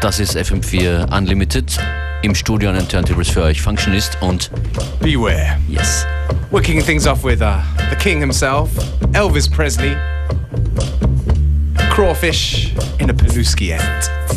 Das ist FM4 Unlimited. Im Studio an den Turntables für euch Functionist und Beware. Yes. We're kicking things off with uh, the king himself, Elvis Presley. Crawfish in a Paluski end.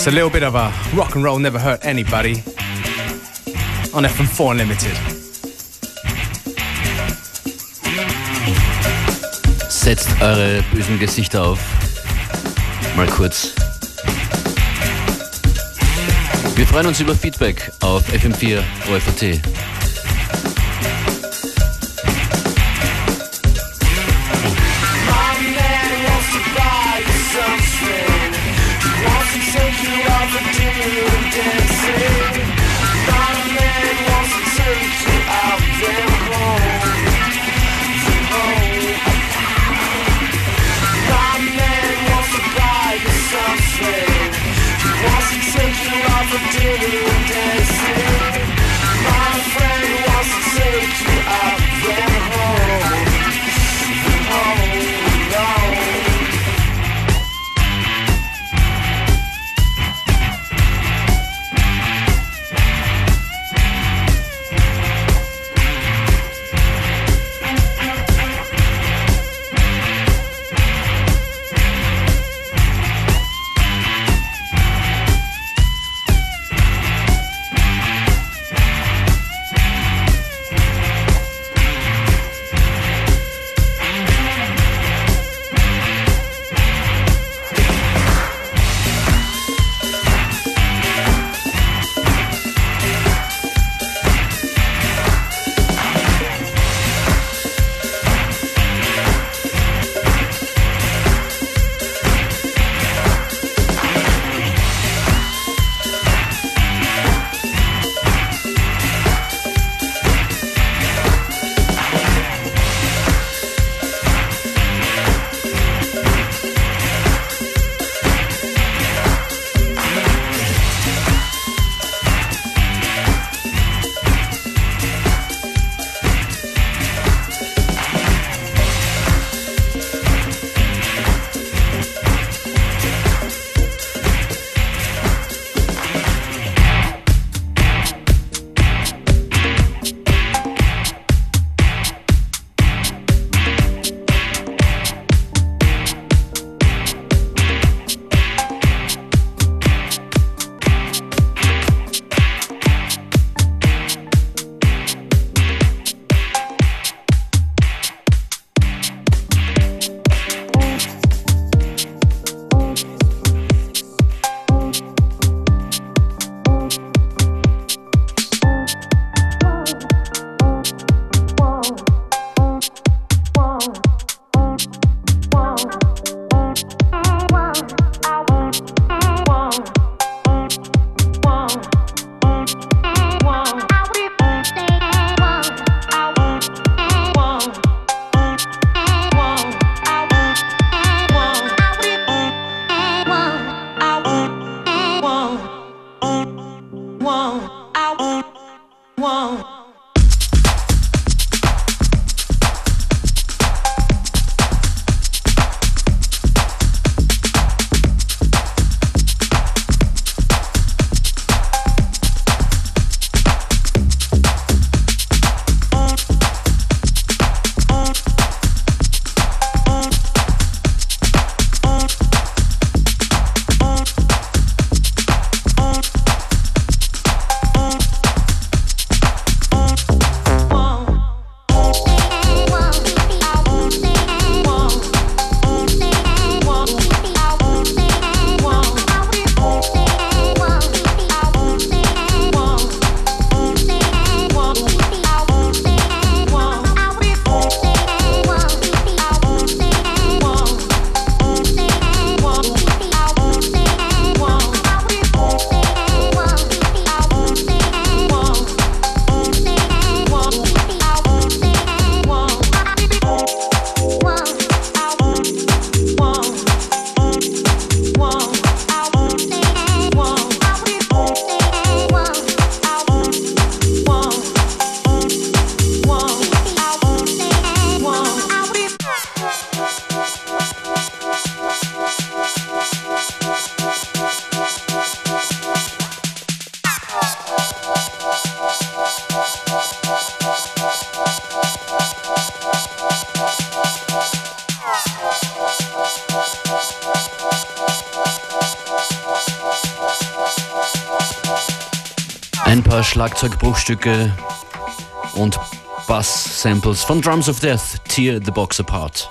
That's a little bit of a rock and roll never hurt anybody on FM4 Unlimited. Setzt eure bösen Gesichter auf. Mal kurz. Wir freuen uns über Feedback auf FM4 OFT. Schlagzeugbruchstücke und Bass-Samples von Drums of Death, Tear the Box Apart.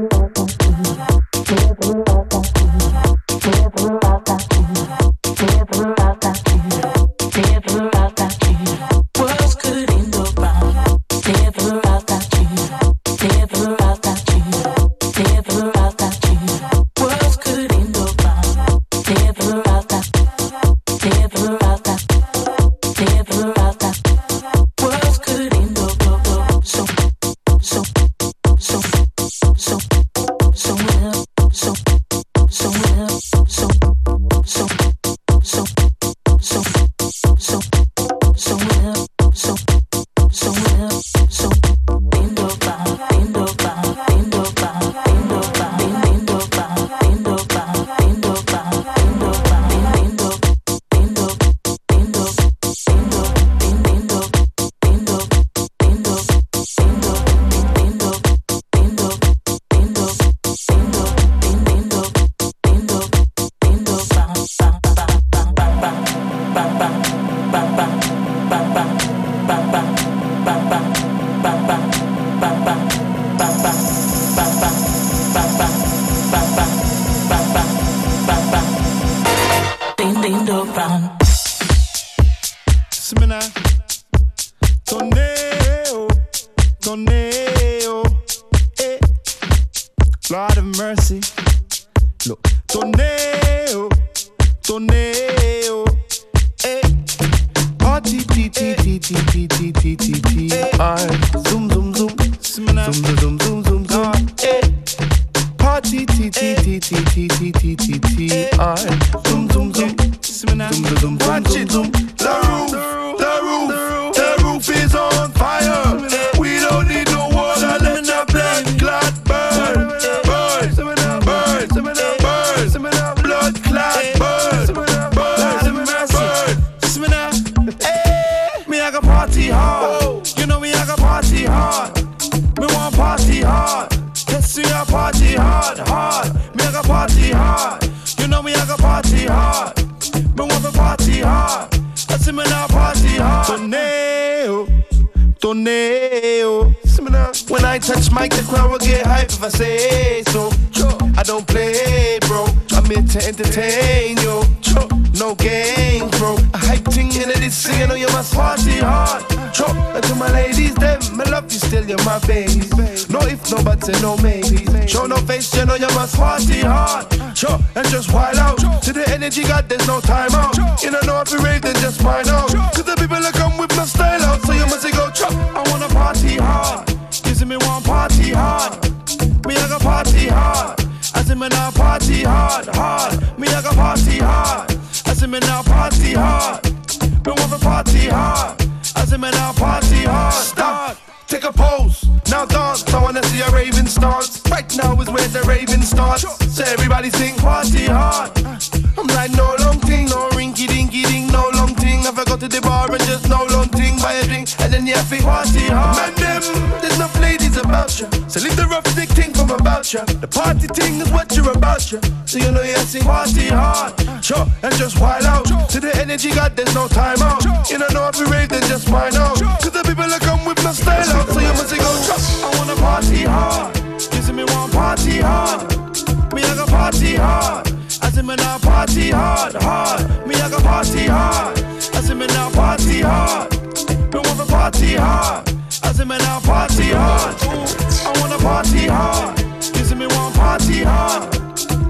Look. Tornado. Tornado. Eh. Party T T T T T T T T T R. Zoom zoom zoom. Semina. Zoom zoom zoom zoom zoom. Eh. Party T T T T T T T T T R. Zoom zoom zoom. Semina. Zoom zoom zoom. Watch it zoom. The roof. The roof. Mic, the crowd will get hype if I say so. I don't play, bro. I'm here to entertain you. No games, bro. A hype thing in this singing, oh, you're my party hard. Chop, and to my ladies, them, I love you still, you're my baby. No if, no buts, and no maybe. Show no face, you know you're my party hard. Chop, and just wild out. To the energy, God, there's no time out. You don't know if you rave, then just find out. Cause the people that come with my style out, so you must go chop. Party hard. Me, I got party hard. I see me now party hard, hard. Me, I got party hard. I see me now party hard. Me want to party hard. I see me now party hard. Stop. Take a pose, now dance. I wanna see a raving stance. Right now is where the raving starts. So everybody sing party hard. I'm like no long thing, no rinky dinky ding, no long thing. If I go to the bar and just no long thing, buy a drink and then you have to party hard. Man, them, there's enough ladies about you. So leave the rough dick thing from about you. The party thing is what you're about you. So you know you have to party hard. Sure, and just wild out. To the energy, God, there's no time out. You don't know if you rave, then just find out. Cause the people that come with my style out. So you must go, trust. I wanna party hard. See me want party hard. Me, I got party hard. I see me now party hard, hard. Me, I got party hard. I see me now party hard. Me want to party hard. I see me now party hard. I wanna party hard. You see me want party hard.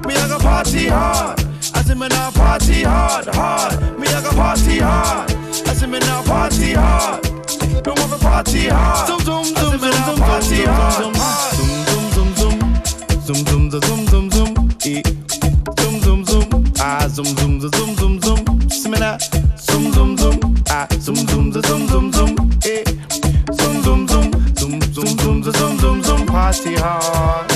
Me, I got party hard. I see me now party hard, hard. Me, I got party hard. I see me now party hard. Me want to party hard. Zoom zoom zoom zoom zoom party hard. Zoom zoom zoom zoom zoom zoom zoom zoom zoom eh. Zoom zoom zoom ah zoom zoom zoom zoom zoom zoom. See me now. Zoom zoom zoom ah zoom zoom zoom zoom eh. Zoom party hard.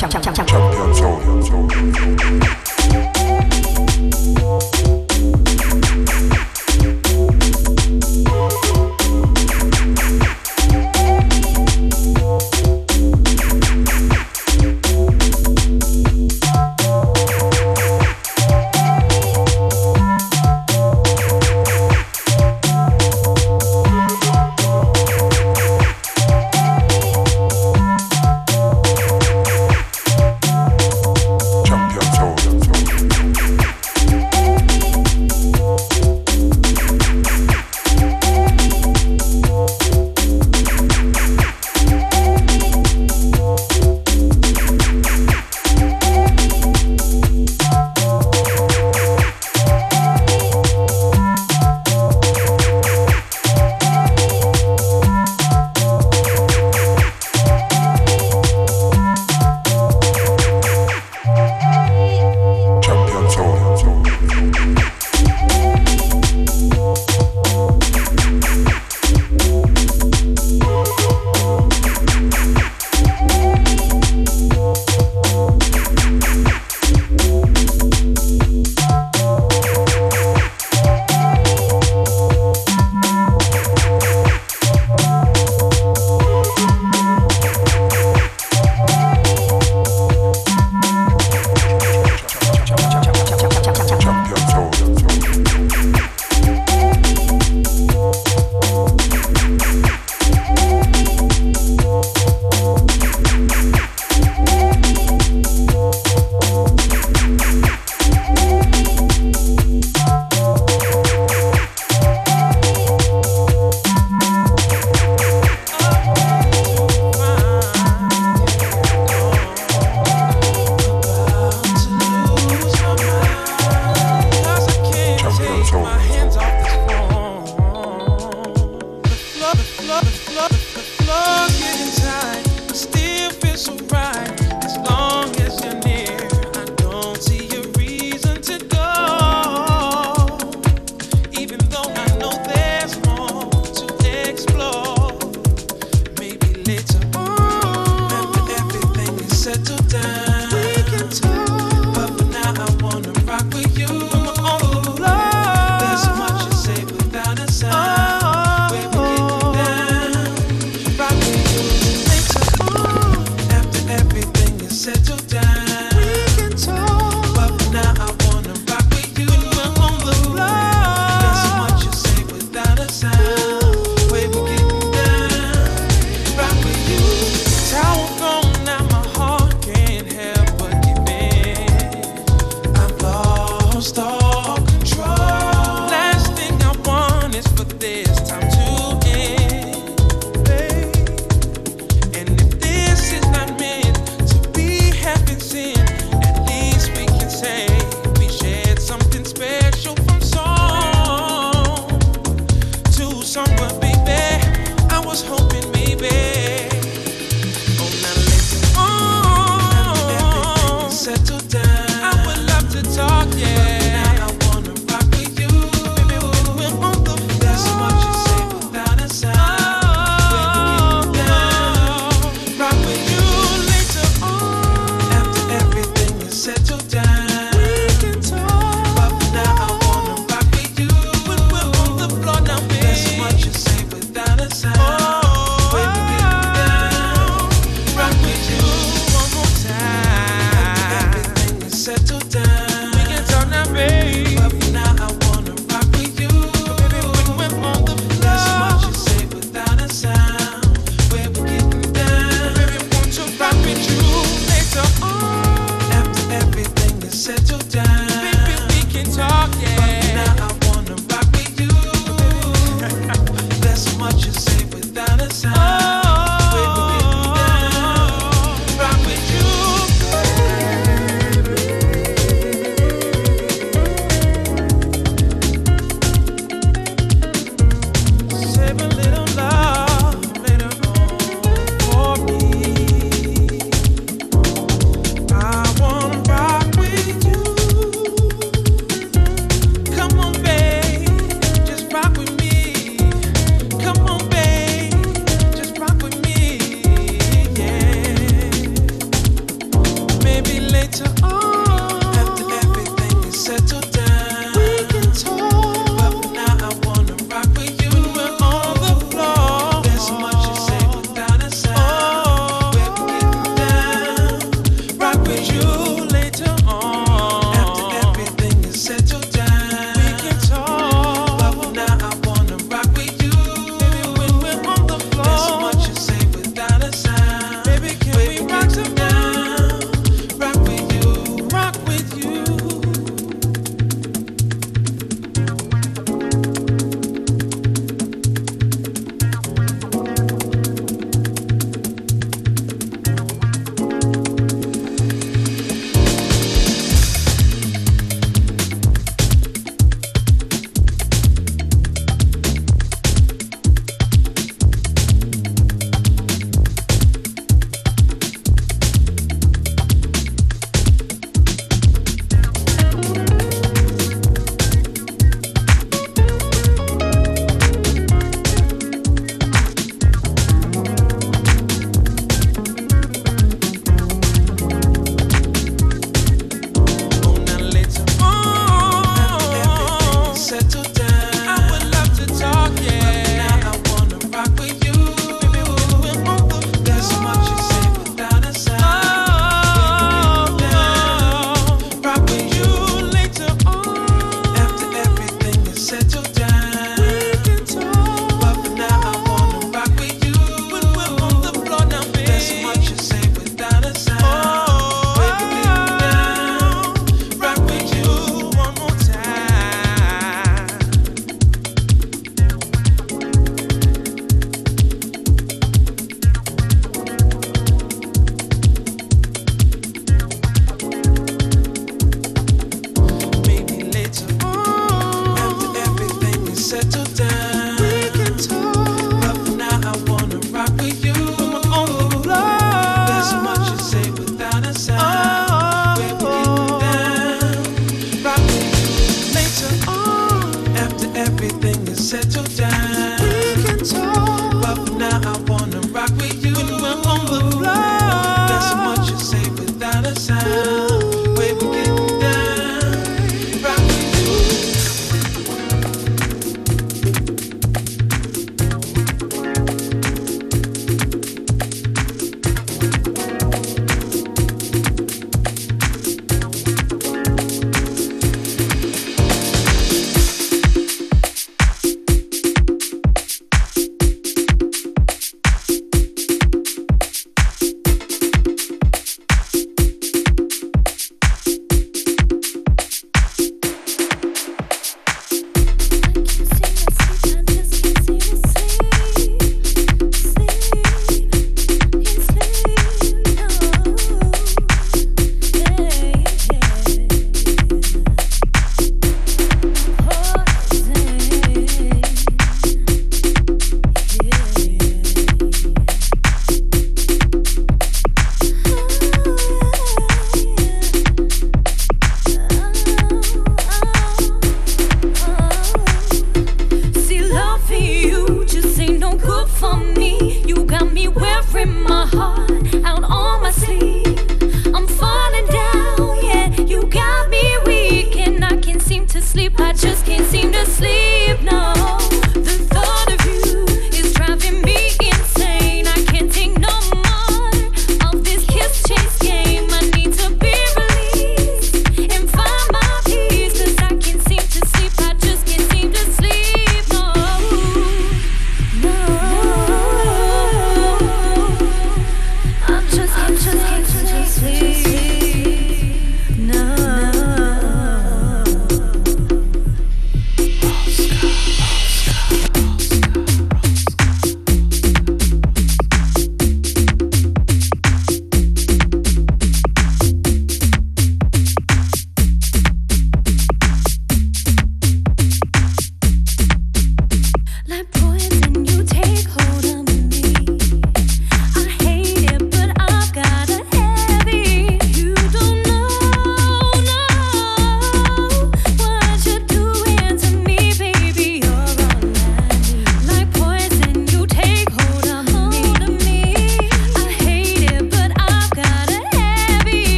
Party hard. Champion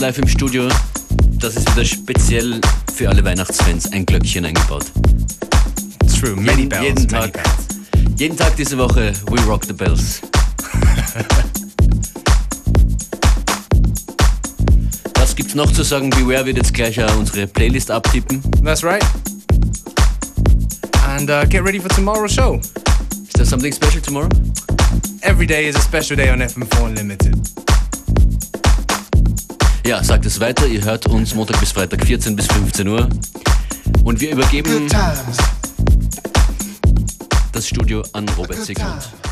live im Studio. Das ist wieder speziell für alle Weihnachtsfans ein Glöckchen eingebaut. True, many bells, jeden many Tag. bells. Jeden Tag diese Woche, we rock the bells. Was gibt's noch zu sagen? Beware wird jetzt gleich unsere Playlist abtippen. That's right. And uh, get ready for tomorrow's show. Is there something special tomorrow? Every day is a special day on FM4 Unlimited. Ja, sagt es weiter. Ihr hört uns Montag bis Freitag 14 bis 15 Uhr. Und wir übergeben das Studio an Robert times.